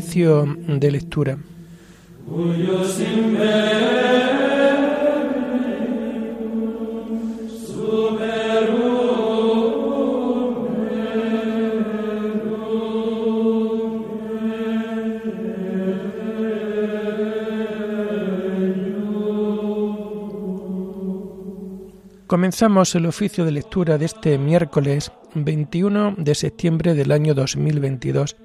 De lectura. Comenzamos el oficio de lectura de este miércoles 21 de septiembre del año 2022,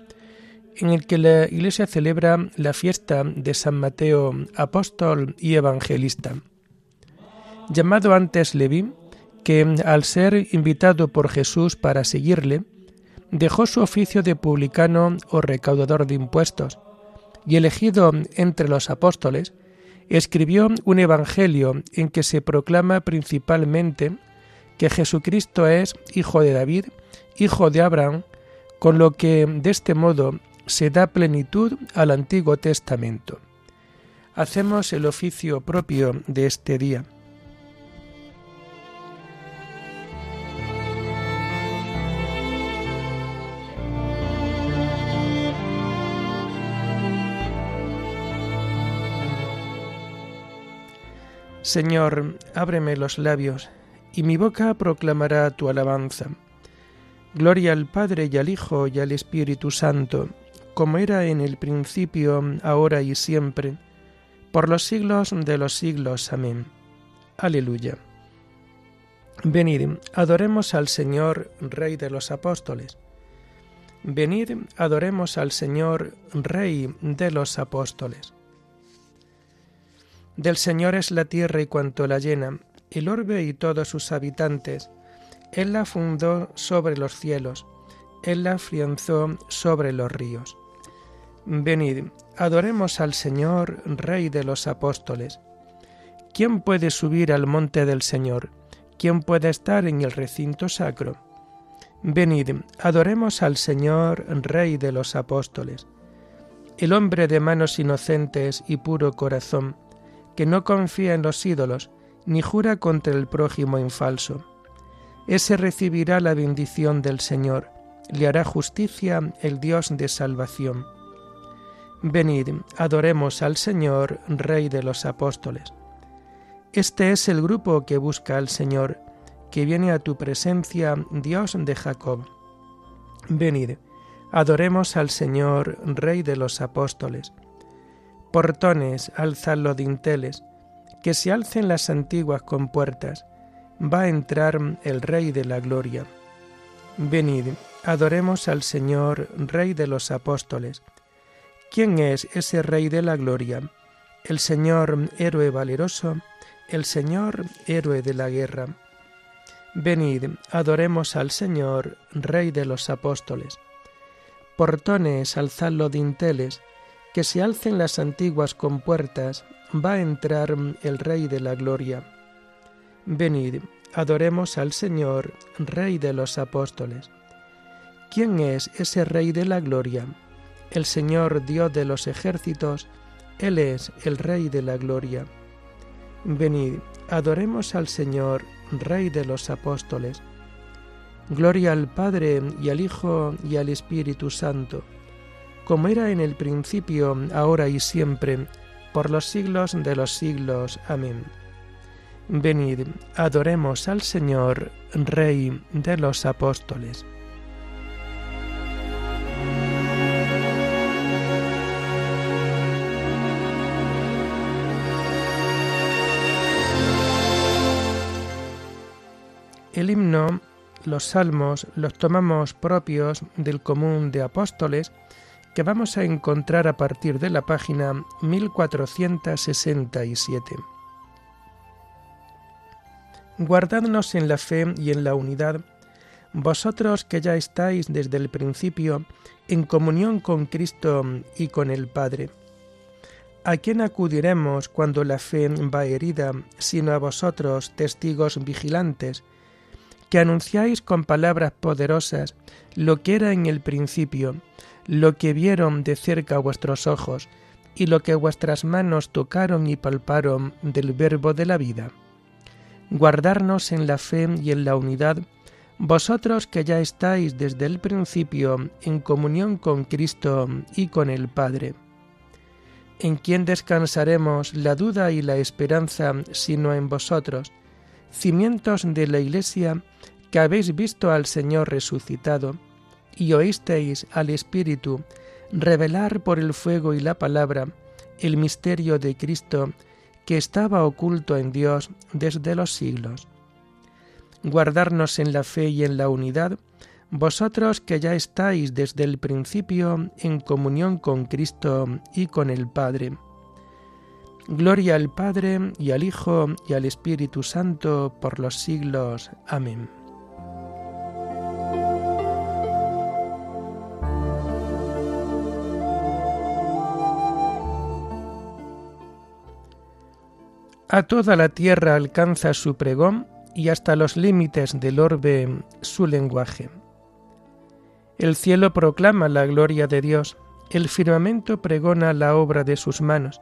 en el que la Iglesia celebra la fiesta de San Mateo, apóstol y evangelista. Llamado antes Leví, que al ser invitado por Jesús para seguirle, dejó su oficio de publicano o recaudador de impuestos, y elegido entre los apóstoles, escribió un Evangelio en que se proclama principalmente que Jesucristo es hijo de David, hijo de Abraham, con lo que de este modo se da plenitud al Antiguo Testamento. Hacemos el oficio propio de este día. Señor, ábreme los labios, y mi boca proclamará tu alabanza. Gloria al Padre y al Hijo y al Espíritu Santo, como era en el principio, ahora y siempre, por los siglos de los siglos. Amén. Aleluya. Venid, adoremos al Señor, Rey de los Apóstoles. Venid, adoremos al Señor, Rey de los Apóstoles. Del Señor es la tierra y cuanto la llena, el orbe y todos sus habitantes. Él la fundó sobre los cielos, Él la afianzó sobre los ríos. Venid, adoremos al Señor, Rey de los apóstoles. ¿Quién puede subir al monte del Señor? ¿Quién puede estar en el recinto sacro? Venid, adoremos al Señor, Rey de los apóstoles. El hombre de manos inocentes y puro corazón, que no confía en los ídolos, ni jura contra el prójimo en falso. Ese recibirá la bendición del Señor, le hará justicia el Dios de salvación. Venid, adoremos al Señor, Rey de los apóstoles. Este es el grupo que busca al Señor, que viene a tu presencia, Dios de Jacob. Venid, adoremos al Señor, Rey de los apóstoles portones, alzad los dinteles, que se alcen las antiguas compuertas, va a entrar el Rey de la Gloria. Venid, adoremos al Señor, Rey de los apóstoles. ¿Quién es ese Rey de la Gloria? El Señor, héroe valeroso, el Señor, héroe de la guerra. Venid, adoremos al Señor, Rey de los apóstoles. Portones, alzad los dinteles, que se alcen las antiguas compuertas, va a entrar el Rey de la Gloria. Venid, adoremos al Señor, Rey de los apóstoles. ¿Quién es ese Rey de la Gloria? El Señor Dios de los ejércitos, Él es el Rey de la Gloria. Venid, adoremos al Señor, Rey de los apóstoles. Gloria al Padre y al Hijo y al Espíritu Santo como era en el principio, ahora y siempre, por los siglos de los siglos. Amén. Venid, adoremos al Señor, Rey de los apóstoles. El himno, los salmos, los tomamos propios del común de apóstoles, que vamos a encontrar a partir de la página 1467. Guardadnos en la fe y en la unidad, vosotros que ya estáis desde el principio en comunión con Cristo y con el Padre. ¿A quién acudiremos cuando la fe va herida, sino a vosotros, testigos vigilantes, que anunciáis con palabras poderosas lo que era en el principio, lo que vieron de cerca vuestros ojos, y lo que vuestras manos tocaron y palparon del verbo de la vida. Guardarnos en la fe y en la unidad, vosotros que ya estáis desde el principio en comunión con Cristo y con el Padre. ¿En quién descansaremos la duda y la esperanza sino en vosotros, cimientos de la Iglesia que habéis visto al Señor resucitado y oísteis al Espíritu revelar por el fuego y la palabra el misterio de Cristo que estaba oculto en Dios desde los siglos? guardarnos en la fe y en la unidad, vosotros que ya estáis desde el principio en comunión con Cristo y con el Padre. Gloria al Padre y al Hijo y al Espíritu Santo por los siglos. Amén. A toda la tierra alcanza su pregón y hasta los límites del orbe su lenguaje. El cielo proclama la gloria de Dios, el firmamento pregona la obra de sus manos,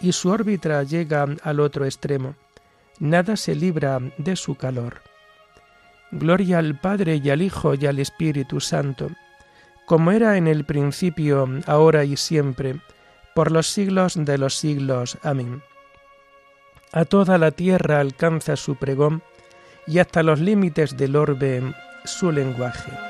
y su órbita llega al otro extremo. Nada se libra de su calor. Gloria al Padre y al Hijo y al Espíritu Santo, como era en el principio, ahora y siempre, por los siglos de los siglos. Amén. A toda la tierra alcanza su pregón y hasta los límites del orbe su lenguaje.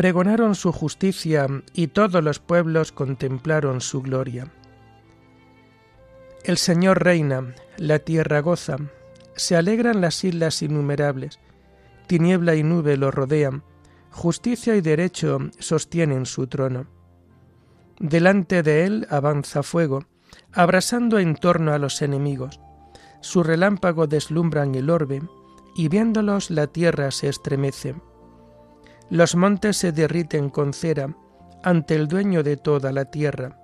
Pregonaron su justicia y todos los pueblos contemplaron su gloria. El Señor reina, la tierra goza, se alegran las islas innumerables, tiniebla y nube lo rodean, justicia y derecho sostienen su trono. Delante de él avanza fuego, abrasando en torno a los enemigos. Su relámpago deslumbran el orbe, y viéndolos la tierra se estremece. Los montes se derriten con cera ante el dueño de toda la tierra.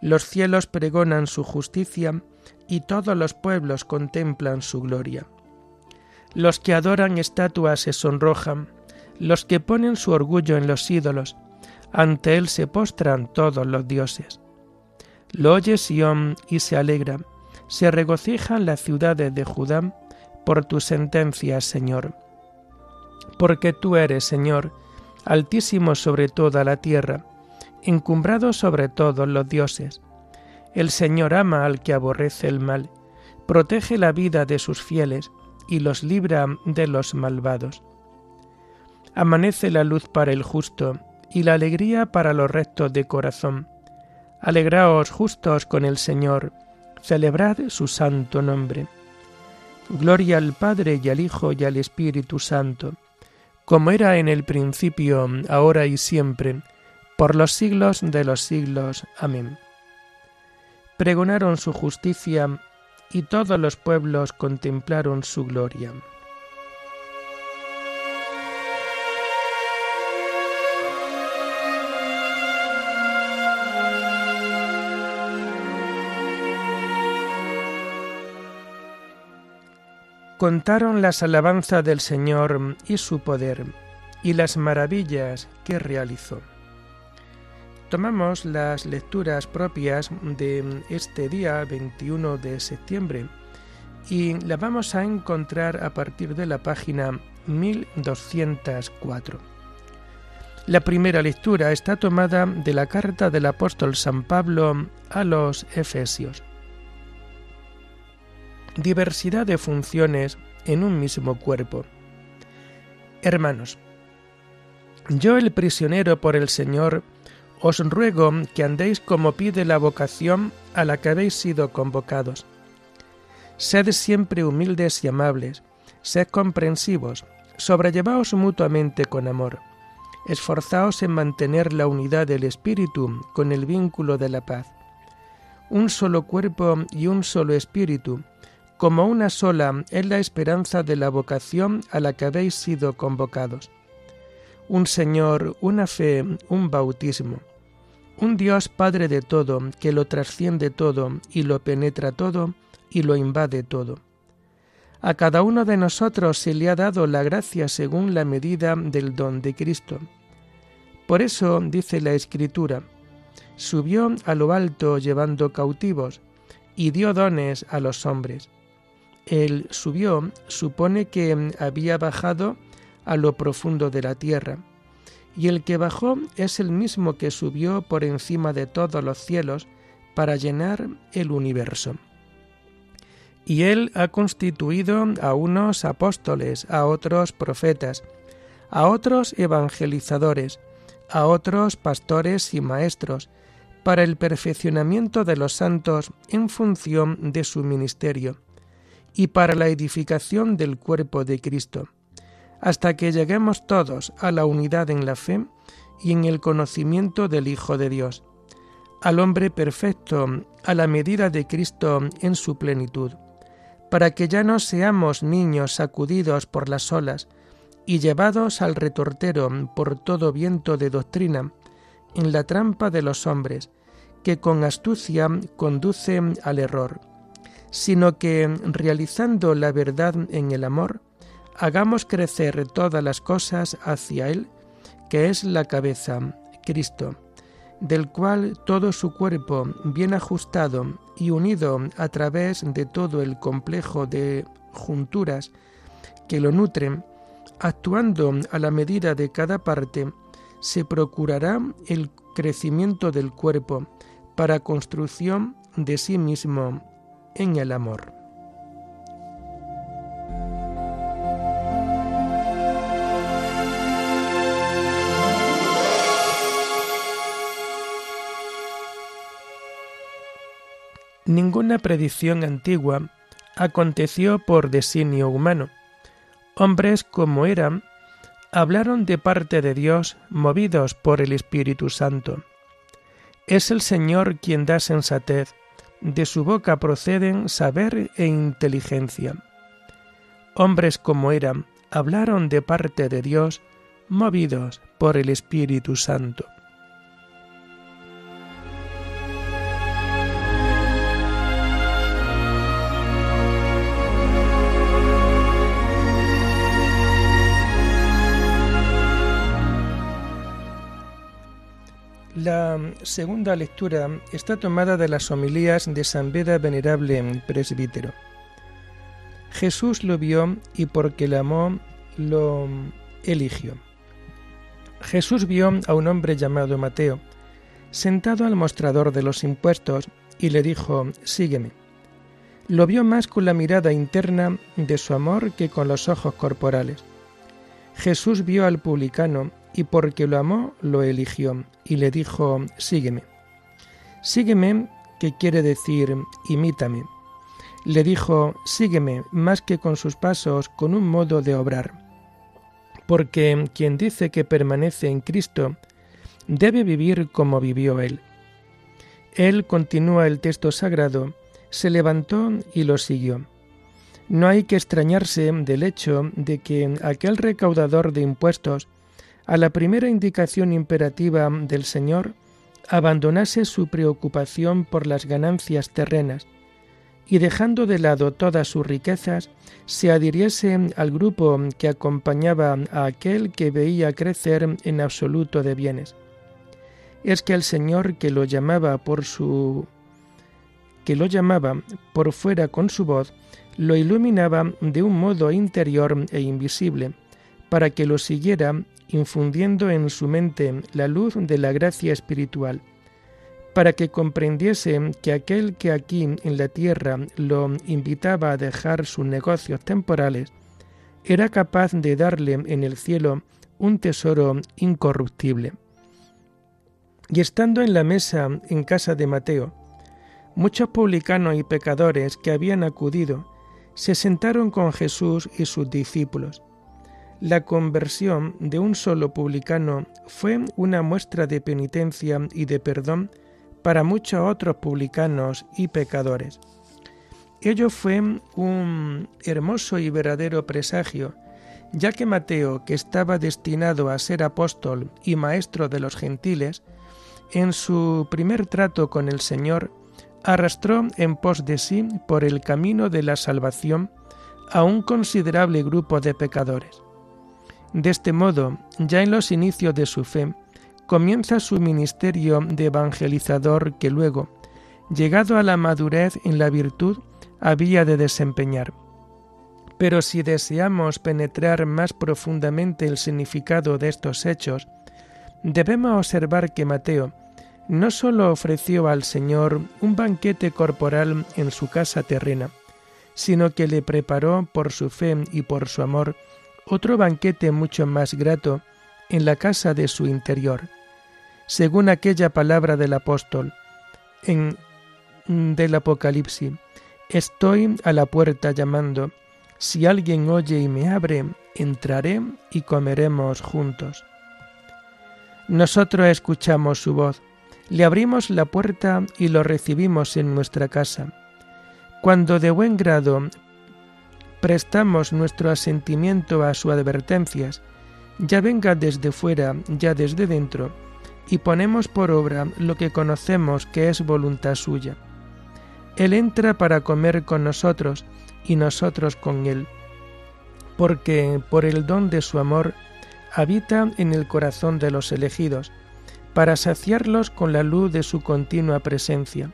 Los cielos pregonan su justicia y todos los pueblos contemplan su gloria. Los que adoran estatuas se sonrojan, los que ponen su orgullo en los ídolos, ante él se postran todos los dioses. Lo oye Sión y se alegra, se regocijan las ciudades de Judá por tu sentencia, Señor. Porque tú eres, Señor, altísimo sobre toda la tierra, encumbrado sobre todos los dioses. El Señor ama al que aborrece el mal, protege la vida de sus fieles, y los libra de los malvados. Amanece la luz para el justo y la alegría para los rectos de corazón. Alegraos justos con el Señor, celebrad su santo nombre. Gloria al Padre y al Hijo y al Espíritu Santo, como era en el principio, ahora y siempre, por los siglos de los siglos. Amén. Pregonaron su justicia y todos los pueblos contemplaron su gloria. Contaron las alabanzas del Señor y su poder y las maravillas que realizó. Tomamos las lecturas propias de este día 21 de septiembre y las vamos a encontrar a partir de la página 1204. La primera lectura está tomada de la carta del apóstol San Pablo a los Efesios. Diversidad de funciones en un mismo cuerpo. Hermanos, yo el prisionero por el Señor, os ruego que andéis como pide la vocación a la que habéis sido convocados. Sed siempre humildes y amables, sed comprensivos, sobrellevaos mutuamente con amor. Esforzaos en mantener la unidad del Espíritu con el vínculo de la paz. Un solo cuerpo y un solo Espíritu, como una sola es la esperanza de la vocación a la que habéis sido convocados. Un Señor, una fe, un bautismo un Dios Padre de todo, que lo trasciende todo y lo penetra todo y lo invade todo. A cada uno de nosotros se le ha dado la gracia según la medida del don de Cristo. Por eso dice la Escritura, subió a lo alto llevando cautivos y dio dones a los hombres. El subió supone que había bajado a lo profundo de la tierra y el que bajó es el mismo que subió por encima de todos los cielos para llenar el universo. Y él ha constituido a unos apóstoles, a otros profetas, a otros evangelizadores, a otros pastores y maestros, para el perfeccionamiento de los santos en función de su ministerio, y para la edificación del cuerpo de Cristo hasta que lleguemos todos a la unidad en la fe y en el conocimiento del Hijo de Dios, al hombre perfecto, a la medida de Cristo en su plenitud, para que ya no seamos niños sacudidos por las olas y llevados al retortero por todo viento de doctrina, en la trampa de los hombres, que con astucia conducen al error, sino que, realizando la verdad en el amor, hagamos crecer todas las cosas hacia Él, que es la cabeza, Cristo, del cual todo su cuerpo, bien ajustado y unido a través de todo el complejo de junturas que lo nutren, actuando a la medida de cada parte, se procurará el crecimiento del cuerpo para construcción de sí mismo en el amor. Ninguna predicción antigua aconteció por designio humano. Hombres como eran, hablaron de parte de Dios movidos por el Espíritu Santo. Es el Señor quien da sensatez, de su boca proceden saber e inteligencia. Hombres como eran, hablaron de parte de Dios movidos por el Espíritu Santo. La segunda lectura está tomada de las homilías de San Beda Venerable Presbítero. Jesús lo vio y porque le amó lo eligió. Jesús vio a un hombre llamado Mateo, sentado al mostrador de los impuestos, y le dijo, Sígueme. lo vio más con la mirada interna de su amor que con los ojos corporales. Jesús vio al publicano y porque lo amó, lo eligió y le dijo, sígueme. Sígueme, que quiere decir, imítame. Le dijo, sígueme, más que con sus pasos, con un modo de obrar. Porque quien dice que permanece en Cristo, debe vivir como vivió Él. Él, continúa el texto sagrado, se levantó y lo siguió. No hay que extrañarse del hecho de que aquel recaudador de impuestos, a la primera indicación imperativa del Señor, abandonase su preocupación por las ganancias terrenas y dejando de lado todas sus riquezas, se adhiriese al grupo que acompañaba a aquel que veía crecer en absoluto de bienes. Es que el Señor que lo llamaba por su que lo llamaba por fuera con su voz, lo iluminaba de un modo interior e invisible, para que lo siguiera infundiendo en su mente la luz de la gracia espiritual, para que comprendiese que aquel que aquí en la tierra lo invitaba a dejar sus negocios temporales, era capaz de darle en el cielo un tesoro incorruptible. Y estando en la mesa en casa de Mateo, muchos publicanos y pecadores que habían acudido se sentaron con Jesús y sus discípulos. La conversión de un solo publicano fue una muestra de penitencia y de perdón para muchos otros publicanos y pecadores. Ello fue un hermoso y verdadero presagio, ya que Mateo, que estaba destinado a ser apóstol y maestro de los gentiles, en su primer trato con el Señor, arrastró en pos de sí por el camino de la salvación a un considerable grupo de pecadores. De este modo, ya en los inicios de su fe, comienza su ministerio de evangelizador que luego, llegado a la madurez en la virtud, había de desempeñar. Pero si deseamos penetrar más profundamente el significado de estos hechos, debemos observar que Mateo, no sólo ofreció al Señor un banquete corporal en su casa terrena, sino que le preparó por su fe y por su amor otro banquete mucho más grato en la casa de su interior, según aquella palabra del apóstol en del Apocalipsis, estoy a la puerta llamando, si alguien oye y me abre, entraré y comeremos juntos. Nosotros escuchamos su voz, le abrimos la puerta y lo recibimos en nuestra casa. Cuando de buen grado prestamos nuestro asentimiento a sus advertencias, ya venga desde fuera, ya desde dentro, y ponemos por obra lo que conocemos que es voluntad suya. Él entra para comer con nosotros y nosotros con Él, porque por el don de su amor habita en el corazón de los elegidos, para saciarlos con la luz de su continua presencia,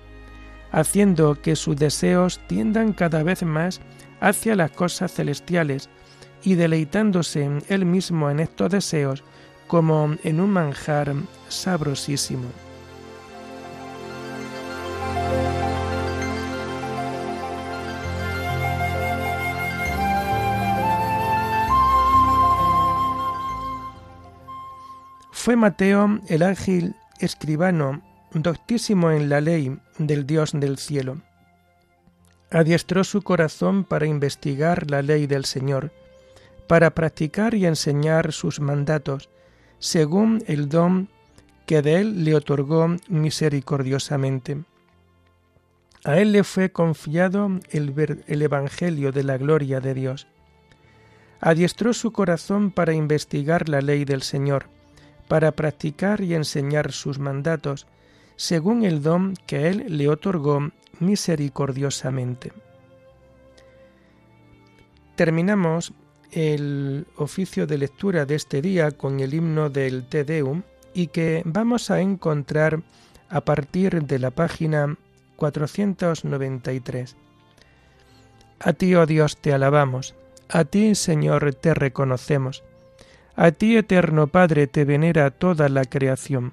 haciendo que sus deseos tiendan cada vez más hacia las cosas celestiales y deleitándose él mismo en estos deseos como en un manjar sabrosísimo. Fue Mateo el ángel escribano, doctísimo en la ley del Dios del cielo. Adiestró su corazón para investigar la ley del Señor, para practicar y enseñar sus mandatos, según el don que de él le otorgó misericordiosamente. A él le fue confiado el, el Evangelio de la gloria de Dios. Adiestró su corazón para investigar la ley del Señor, para practicar y enseñar sus mandatos, según el don que Él le otorgó misericordiosamente. Terminamos el oficio de lectura de este día con el himno del Te Deum y que vamos a encontrar a partir de la página 493. A ti, oh Dios, te alabamos, a ti, Señor, te reconocemos a ti, eterno Padre, te venera toda la creación.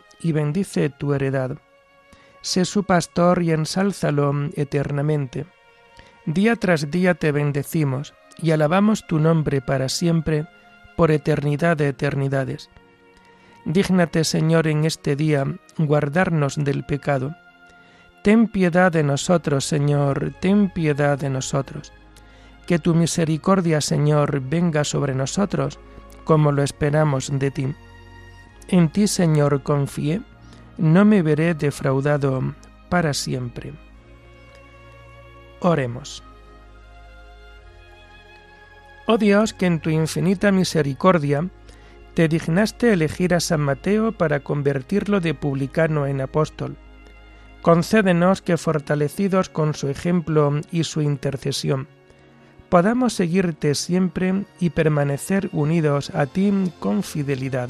y bendice tu heredad. Sé su pastor y ensálzalo eternamente. Día tras día te bendecimos y alabamos tu nombre para siempre, por eternidad de eternidades. Dígnate, Señor, en este día guardarnos del pecado. Ten piedad de nosotros, Señor, ten piedad de nosotros. Que tu misericordia, Señor, venga sobre nosotros, como lo esperamos de ti. En ti, Señor, confié, no me veré defraudado para siempre. Oremos. Oh Dios, que en tu infinita misericordia te dignaste elegir a San Mateo para convertirlo de publicano en apóstol. Concédenos que, fortalecidos con su ejemplo y su intercesión, podamos seguirte siempre y permanecer unidos a ti con fidelidad.